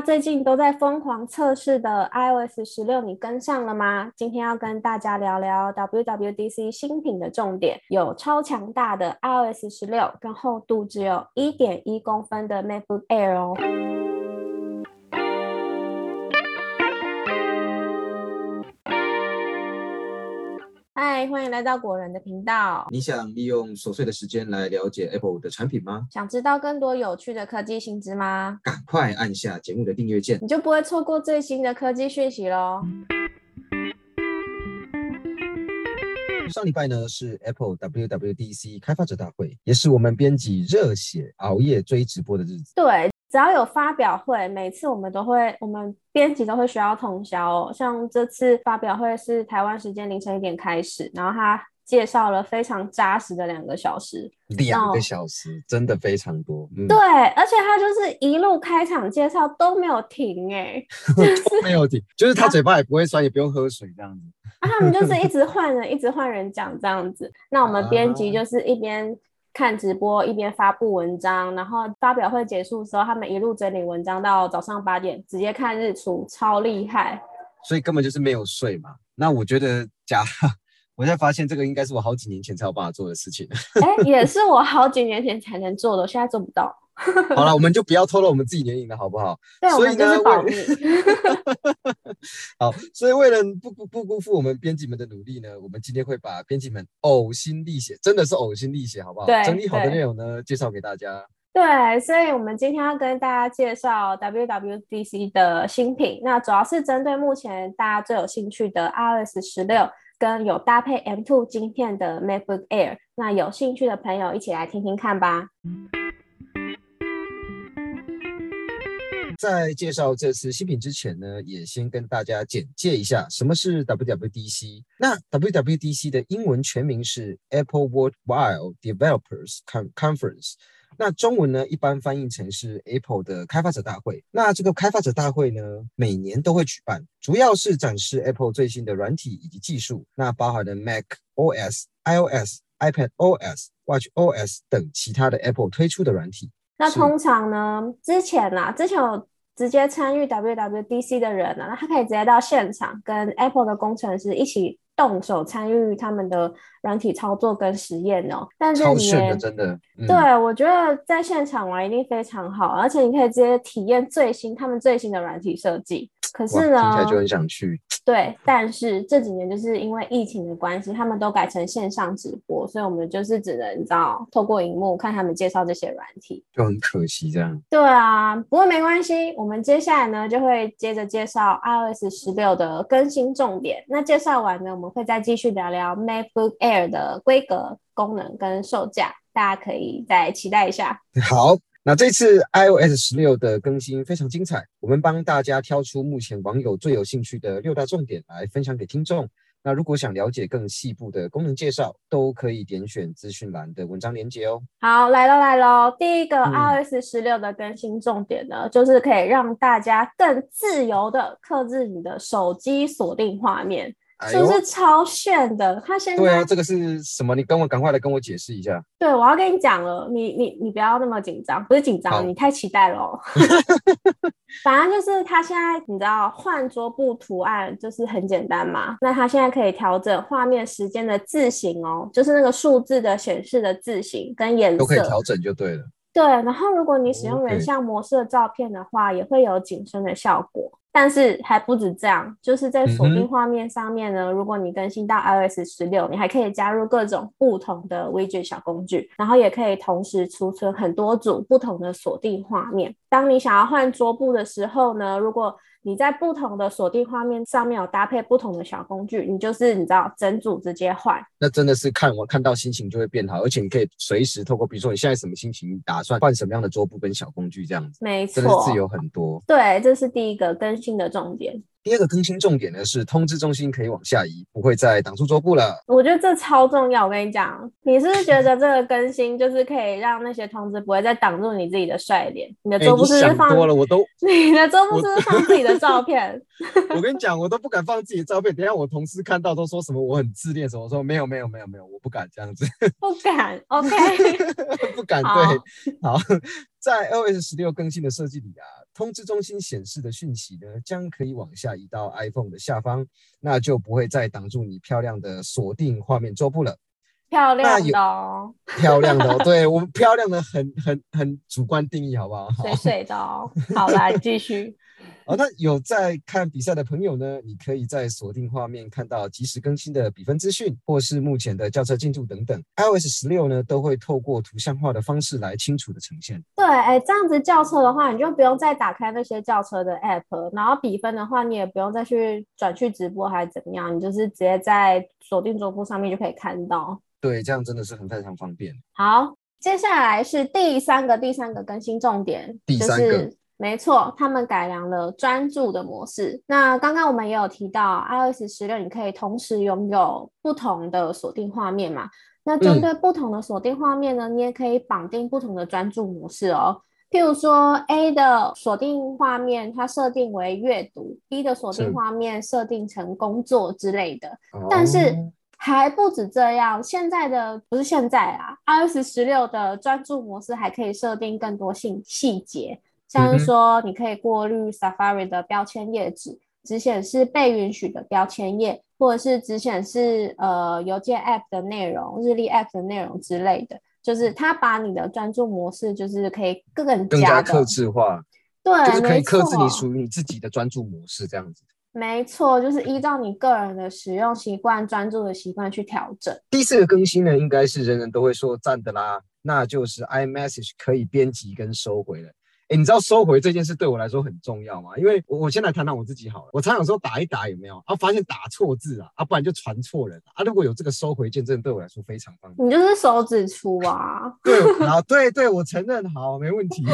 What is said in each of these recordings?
最近都在疯狂测试的 iOS 十六，你跟上了吗？今天要跟大家聊聊 WWDC 新品的重点，有超强大的 iOS 十六，跟厚度只有一点一公分的 MacBook Air 哦。嗨，欢迎来到果仁的频道。你想利用琐碎的时间来了解 Apple 的产品吗？想知道更多有趣的科技新知吗？赶快按下节目的订阅键，你就不会错过最新的科技讯息喽。上礼拜呢是 Apple WWDC 开发者大会，也是我们编辑热血熬夜追直播的日子。对。只要有发表会，每次我们都会，我们编辑都会需要通宵哦。像这次发表会是台湾时间凌晨一点开始，然后他介绍了非常扎实的两个小时，两个小时真的非常多。对，而且他就是一路开场介绍都没有停，哎，没有停，就是他嘴巴也不会酸，也不用喝水这样子。啊，他们就是一直 换人，一直换人讲这样子。那我们编辑就是一边。看直播一边发布文章，然后发表会结束的时候，他们一路整理文章到早上八点，直接看日出，超厉害。所以根本就是没有睡嘛。那我觉得假，我现在发现这个应该是我好几年前才有办法做的事情。哎，也是我好几年前才能做的，我现在做不到。好了，我们就不要透露我们自己年龄了，好不好？对，我们就是保密。好，所以为了不不不辜负我们编辑们的努力呢，我们今天会把编辑们呕心沥血，真的是呕心沥血，好不好？对，整理好的内容呢，介绍给大家。对，所以我们今天要跟大家介绍 WWDC 的新品，那主要是针对目前大家最有兴趣的 iOS 十六跟有搭配 M2 晶片的 MacBook Air。那有兴趣的朋友一起来听听看吧。在介绍这次新品之前呢，也先跟大家简介一下什么是 WWDC。那 WWDC 的英文全名是 Apple Worldwide Developers Conference，那中文呢一般翻译成是 Apple 的开发者大会。那这个开发者大会呢，每年都会举办，主要是展示 Apple 最新的软体以及技术，那包含了 Mac OS、iOS、iPad OS、Watch OS 等其他的 Apple 推出的软体。那通常呢，之前啊，之前有直接参与 WWDC 的人呢，那他可以直接到现场跟 Apple 的工程师一起动手参与他们的软体操作跟实验哦。但是你真的，对我觉得在现场玩一定非常好，而且你可以直接体验最新他们最新的软体设计。可是呢，听起来就很想去。对，但是这几年就是因为疫情的关系，他们都改成线上直播，所以我们就是只能你知道透过荧幕看他们介绍这些软体，就很可惜这样。对啊，不过没关系，我们接下来呢就会接着介绍 iOS 十六的更新重点。那介绍完呢，我们会再继续聊聊 MacBook Air 的规格、功能跟售价，大家可以再期待一下。好。那这次 iOS 十六的更新非常精彩，我们帮大家挑出目前网友最有兴趣的六大重点来分享给听众。那如果想了解更细部的功能介绍，都可以点选资讯栏的文章链接哦。好，来喽来喽，第一个 iOS 十六的更新重点呢，就是可以让大家更自由的克制你的手机锁定画面。是不是超炫的？他现在对啊，这个是什么？你跟我赶快来跟我解释一下。对，我要跟你讲了，你你你不要那么紧张，不是紧张，你太期待了。反正就是他现在你知道换桌布图案就是很简单嘛，那他现在可以调整画面时间的字形哦，就是那个数字的显示的字形跟颜色都可以调整就对了。对，然后如果你使用人像模式的照片的话，也会有景深的效果。但是还不止这样，就是在锁定画面上面呢。如果你更新到 iOS 十六，你还可以加入各种不同的 widget 小工具，然后也可以同时储存很多组不同的锁定画面。当你想要换桌布的时候呢，如果你在不同的锁定画面上面有搭配不同的小工具，你就是你知道整组直接换，那真的是看我看到心情就会变好，而且你可以随时透过，比如说你现在什么心情，打算换什么样的桌布跟小工具这样子，没错，真的是自由很多。对，这是第一个更新的重点。第二个更新重点呢是通知中心可以往下移，不会再挡住桌布了。我觉得这超重要。我跟你讲，你是不是觉得这个更新就是可以让那些通知不会再挡住你自己的帅脸？你的桌布是放多了，我都 你的桌布是不是放自己的照片？我跟你讲，我都不敢放自己的照片。等下我同事看到都说什么我很自恋什么？我说没有没有没有没有，我不敢这样子。不敢，OK。不敢对。好，在 iOS 十六更新的设计里啊。通知中心显示的讯息呢，将可以往下移到 iPhone 的下方，那就不会再挡住你漂亮的锁定画面桌布了。漂亮的哦，漂亮的哦，对我们漂亮的很很很主观定义，好不好？水水的哦，好来继续。哦，那有在看比赛的朋友呢？你可以在锁定画面看到及时更新的比分资讯，或是目前的轿车进度等等。iOS 十六呢，都会透过图像化的方式来清楚的呈现。对，哎，这样子轿车的话，你就不用再打开那些轿车的 App，然后比分的话，你也不用再去转去直播还是怎么样，你就是直接在锁定桌布上面就可以看到。对，这样真的是很非常方便。好，接下来是第三个第三个更新重点，第三个。没错，他们改良了专注的模式。那刚刚我们也有提到，iOS 十六你可以同时拥有不同的锁定画面嘛？那针对不同的锁定画面呢，你也可以绑定不同的专注模式哦。譬如说，A 的锁定画面它设定为阅读，B 的锁定画面设定成工作之类的。但是还不止这样，现在的不是现在啊，iOS 十六的专注模式还可以设定更多性细节。像是说，你可以过滤 Safari 的标签页纸，只显示被允许的标签页，或者是只显示呃邮件 App 的内容、日历 App 的内容之类的。就是它把你的专注模式，就是可以更更加克制化，对，就是可以克制你属于你自己的专注模式这样子。没错，就是依照你个人的使用习惯、专注的习惯去调整。第四个更新呢，应该是人人都会说赞的啦，那就是 iMessage 可以编辑跟收回了。哎，你知道收回这件事对我来说很重要吗？因为我我先来谈谈我自己好了。我常常说打一打有没有，啊，发现打错字啊，啊，不然就传错人啊。如果有这个收回键，真的对我来说非常方便。你就是手指粗啊？对，好，对对，我承认，好，没问题。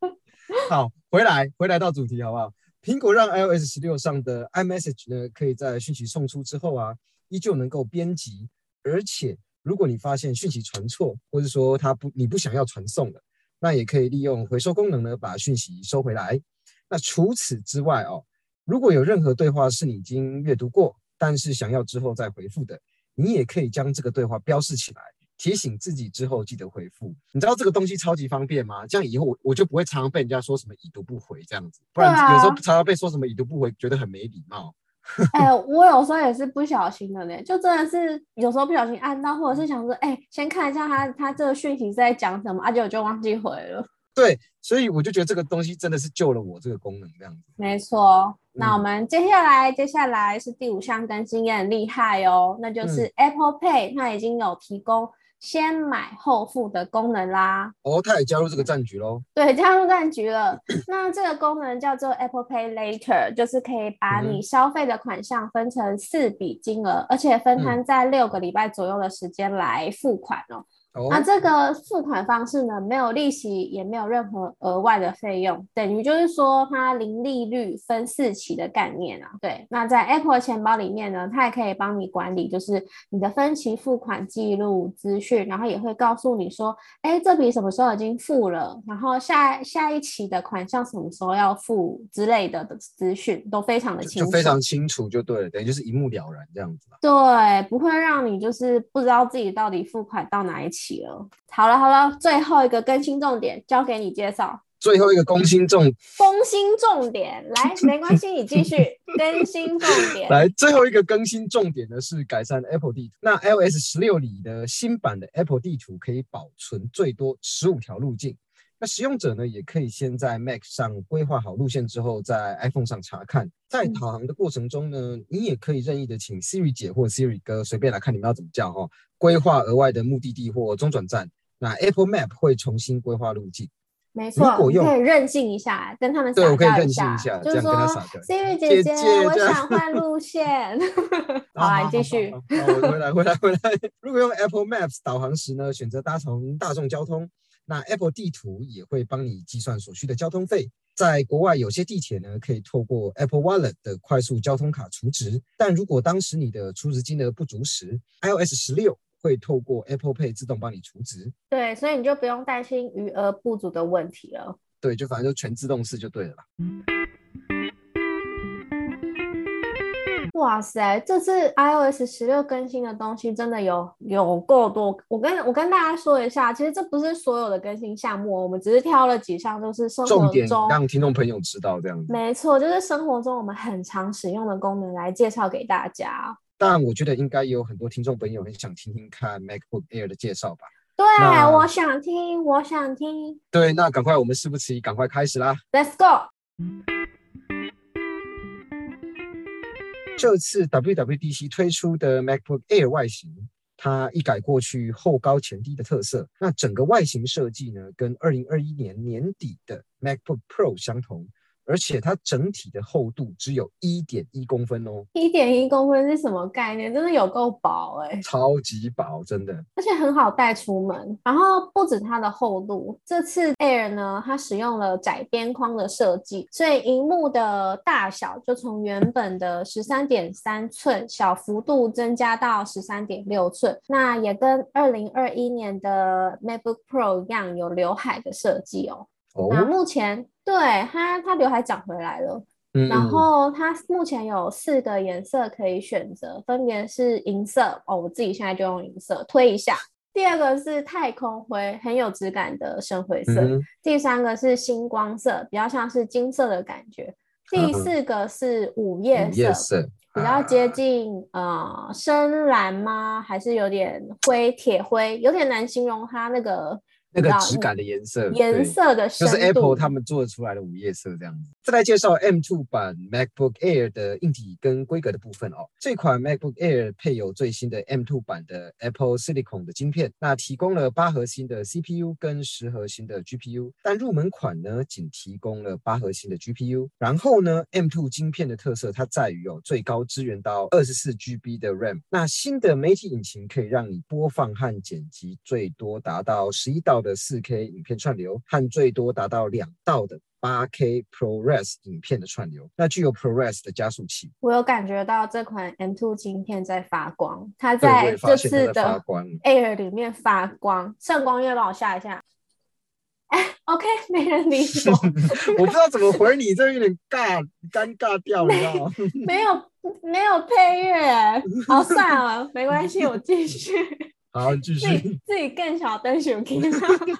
好，回来回来到主题好不好？苹果让 iOS 十六上的 iMessage 呢，可以在讯息送出之后啊，依旧能够编辑，而且如果你发现讯息传错，或者说它不你不想要传送了。那也可以利用回收功能呢，把讯息收回来。那除此之外哦，如果有任何对话是你已经阅读过，但是想要之后再回复的，你也可以将这个对话标示起来，提醒自己之后记得回复。你知道这个东西超级方便吗？这样以后我我就不会常常被人家说什么已读不回这样子，不然有时候常常被说什么已读不回，觉得很没礼貌。哎，我有时候也是不小心的呢，就真的是有时候不小心按到，或者是想说，哎，先看一下他他这个讯息在讲什么，而且我就忘记回了。对，所以我就觉得这个东西真的是救了我这个功能这样子。没错，那我们接下来接下来是第五项更新，也很厉害哦，那就是 Apple Pay，它已经有提供。先买后付的功能啦，哦，他也加入这个战局喽。对，加入战局了。那这个功能叫做 Apple Pay Later，就是可以把你消费的款项分成四笔金额，而且分摊在六个礼拜左右的时间来付款哦。那这个付款方式呢，没有利息，也没有任何额外的费用，等于就是说它零利率分四期的概念啊。对，那在 Apple 钱包里面呢，它也可以帮你管理，就是你的分期付款记录资讯，然后也会告诉你说，哎，这笔什么时候已经付了，然后下下一期的款项什么时候要付之类的的资讯都非常的清楚，就非常清楚就对了，等于就是一目了然这样子对，不会让你就是不知道自己到底付款到哪一期。了，好了好了，最后一个更新重点交给你介绍。最后一个更新重更新重点来，没关系，你继续更新重点。来，最后一个更新重点呢是改善 Apple 地图。那 iOS 十六里的新版的 Apple 地图可以保存最多十五条路径。那使用者呢，也可以先在 Mac 上规划好路线之后，在 iPhone 上查看。在导航的过程中呢，你也可以任意的请 Siri 姐或 Siri 哥随便来看你们要怎么叫哈，规划额外的目的地或中转站。那 Apple Map 会重新规划路径。没错，可以任性一下，跟他们对，我可以任性一下，就是说 Siri 姐姐，我想换路线。好，来继续。回来，回来，回来。如果用 Apple Maps 导航时呢，选择搭乘大众交通。那 Apple 地图也会帮你计算所需的交通费。在国外，有些地铁呢可以透过 Apple Wallet 的快速交通卡储值，但如果当时你的储值金额不足时，iOS 十六会透过 Apple Pay 自动帮你储值。对，所以你就不用担心余额不足的问题了。对，就反正就全自动式就对了。哇塞，这次 iOS 十六更新的东西真的有有够多。我跟我跟大家说一下，其实这不是所有的更新项目，我们只是挑了几项，就是生活中让听众朋友知道这样子。没错，就是生活中我们很常使用的功能来介绍给大家。但我觉得应该有很多听众朋友很想听听看 MacBook Air 的介绍吧？对，我想听，我想听。对，那赶快，我们事不宜迟，赶快开始啦！Let's go。这次 WWDC 推出的 MacBook Air 外形，它一改过去后高前低的特色，那整个外形设计呢，跟2021年年底的 MacBook Pro 相同。而且它整体的厚度只有一点一公分哦，一点一公分是什么概念？真的有够薄哎，超级薄，真的，而且很好带出门。然后不止它的厚度，这次 Air 呢，它使用了窄边框的设计，所以荧幕的大小就从原本的十三点三寸小幅度增加到十三点六寸。那也跟二零二一年的 MacBook Pro 一样，有刘海的设计哦。那目前对它，它刘海长回来了。然后它目前有四个颜色可以选择，分别是银色哦，我自己现在就用银色推一下。第二个是太空灰，很有质感的深灰色。第三个是星光色，比较像是金色的感觉。第四个是午夜色，比较接近呃深蓝吗？还是有点灰铁灰，有点难形容它那个。那个质感的颜色，颜色的就是 Apple 他们做出来的午夜色这样子。再来介绍 M2 版 MacBook Air 的硬体跟规格的部分哦。这款 MacBook Air 配有最新的 M2 版的 Apple Silicon 的晶片，那提供了八核心的 CPU 跟十核心的 GPU，但入门款呢仅提供了八核心的 GPU。然后呢，M2 晶片的特色它在于哦最高支援到二十四 GB 的 RAM。那新的媒体引擎可以让你播放和剪辑最多达到十一道。的四 K 影片串流和最多达到两道的八 K ProRes 影片的串流，那具有 ProRes 的加速器。我有感觉到这款 M2 镜片在发光，它在这次的 Air 里面发光。圣光月帮我下一下。哎，OK，没人理 我。我不知道怎么回你，这有点尬，尴尬掉，你知道吗？没有，没有配乐。好，算了，没关系，我继续。好，继续。自己更小灯熊听。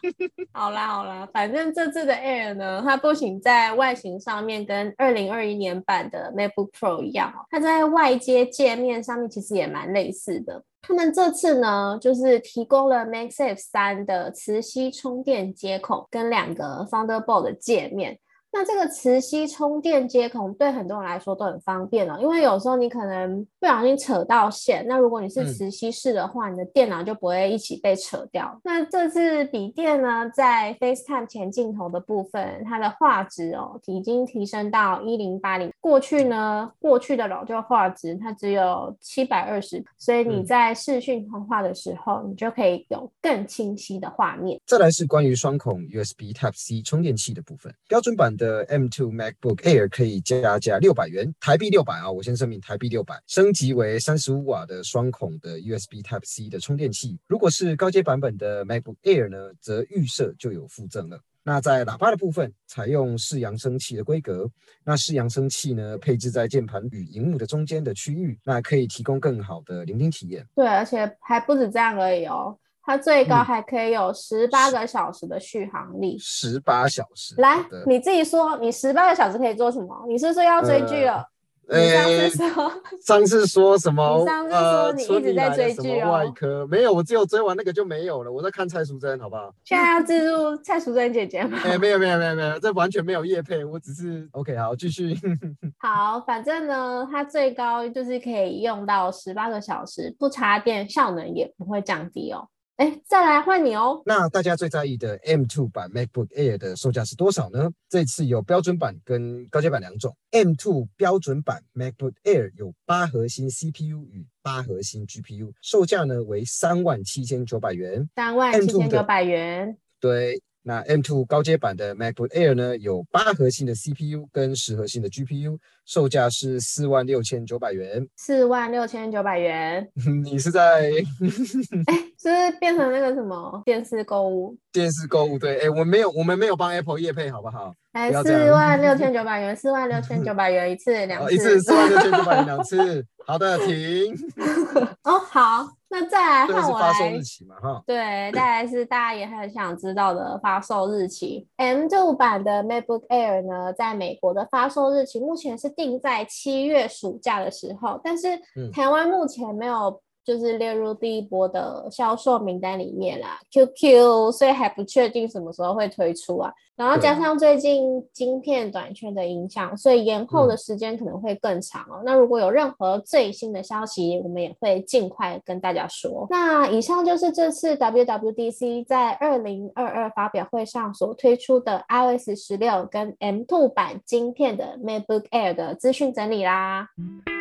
好啦好啦，反正这次的 Air 呢，它不仅在外形上面跟二零二一年版的 MacBook Pro 一样，它在外接界面上面其实也蛮类似的。他们这次呢，就是提供了 MagSafe 三的磁吸充电接口跟两个 Thunderbolt 的界面。那这个磁吸充电接口对很多人来说都很方便了，因为有时候你可能不小心扯到线，那如果你是磁吸式的话，你的电脑就不会一起被扯掉。那这次笔电呢，在 FaceTime 前镜头的部分，它的画质哦已经提升到一零八零。过去呢，过去的老旧画质它只有七百二十，所以你在视讯通话的时候，你就可以有更清晰的画面。再来是关于双孔 USB Type C 充电器的部分，标准版的。的 M2 MacBook Air 可以加价六百元，台币六百啊！我先声明，台币六百，升级为三十五瓦的双孔的 USB Type C 的充电器。如果是高阶版本的 MacBook Air 呢，则预设就有附赠了。那在喇叭的部分，采用四扬声器的规格，那四扬声器呢，配置在键盘与荧幕的中间的区域，那可以提供更好的聆听体验。对，而且还不止这样而已哦。它最高还可以有十八个小时的续航力，十八小时。来，你自己说，你十八个小时可以做什么？你是说要追剧了？你上次说，上次说什么？你上次说你一直在追剧哦。外科没有，我只有追完那个就没有了。我在看蔡淑珍，好不好？现在要记住蔡淑珍姐姐吗？哎，没有没有没有没有，这完全没有叶配，我只是 OK。好，继续。好，反正呢，它最高就是可以用到十八个小时，不插电，效能也不会降低哦。哎，再来换你哦。那大家最在意的 M2 版 MacBook Air 的售价是多少呢？这次有标准版跟高阶版两种。M2 标准版 MacBook Air 有八核心 CPU 与八核心 GPU，售价呢为三万七千九百元。三万七千九百元。对。那 M2 高阶版的 MacBook Air 呢，有八核心的 CPU 跟十核心的 GPU，售价是四万六千九百元。四万六千九百元，你是在是不是变成那个什么电视购物？电视购物对？哎，我没有，我们没有帮 Apple 业配，好不好？哎，四万六千九百元，四万六千九百元一次两，次，一次四万六千九百元两次。好的，停。哦，好，那再来这个换我来发售日。期嘛？哈，对，再来是大家也很想知道的发售日期。M2 版的 MacBook Air 呢，在美国的发售日期目前是定在七月暑假的时候，但是嗯台湾目前没有就是列入第一波的销售名单里面啦，QQ，所以还不确定什么时候会推出啊。然后加上最近晶片短缺的影响，所以延后的嗯时间可能会更长哦。那如果有任何最新的消息，我们也会尽快跟大家说。那以上就是这次 WWDC 在二零二二发表会上所推出的 iOS 十六跟 M2 版晶片的 MacBook Air 的资讯整理啦。哎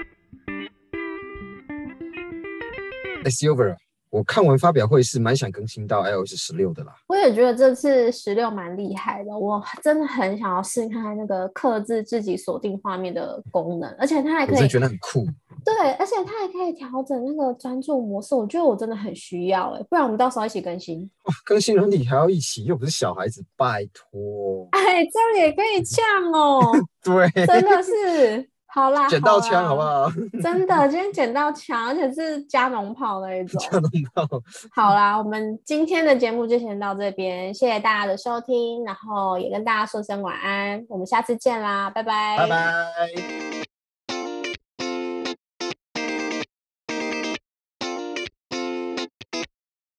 ，Silver，我看完发表会是蛮想更新到 iOS 十六的啦。我也觉得这次十六蛮厉害的，我真的很想要试试看看那个克制自己锁定画面的功能，而且它还可以我觉得很酷。对，而且它还可以调整那个专注模式，我觉得我真的很需要哎，不然我们到时候一起更新。哇，更新了你还要一起，又不是小孩子，拜托。哎，这样也可以呛哦，对，真的是。好啦，捡到枪好不好？真的，今天捡到枪，而且是加农炮那一种。加农炮。好啦，我们今天的节目就先到这边，谢谢大家的收听，然后也跟大家说声晚安，我们下次见啦，拜拜，拜拜。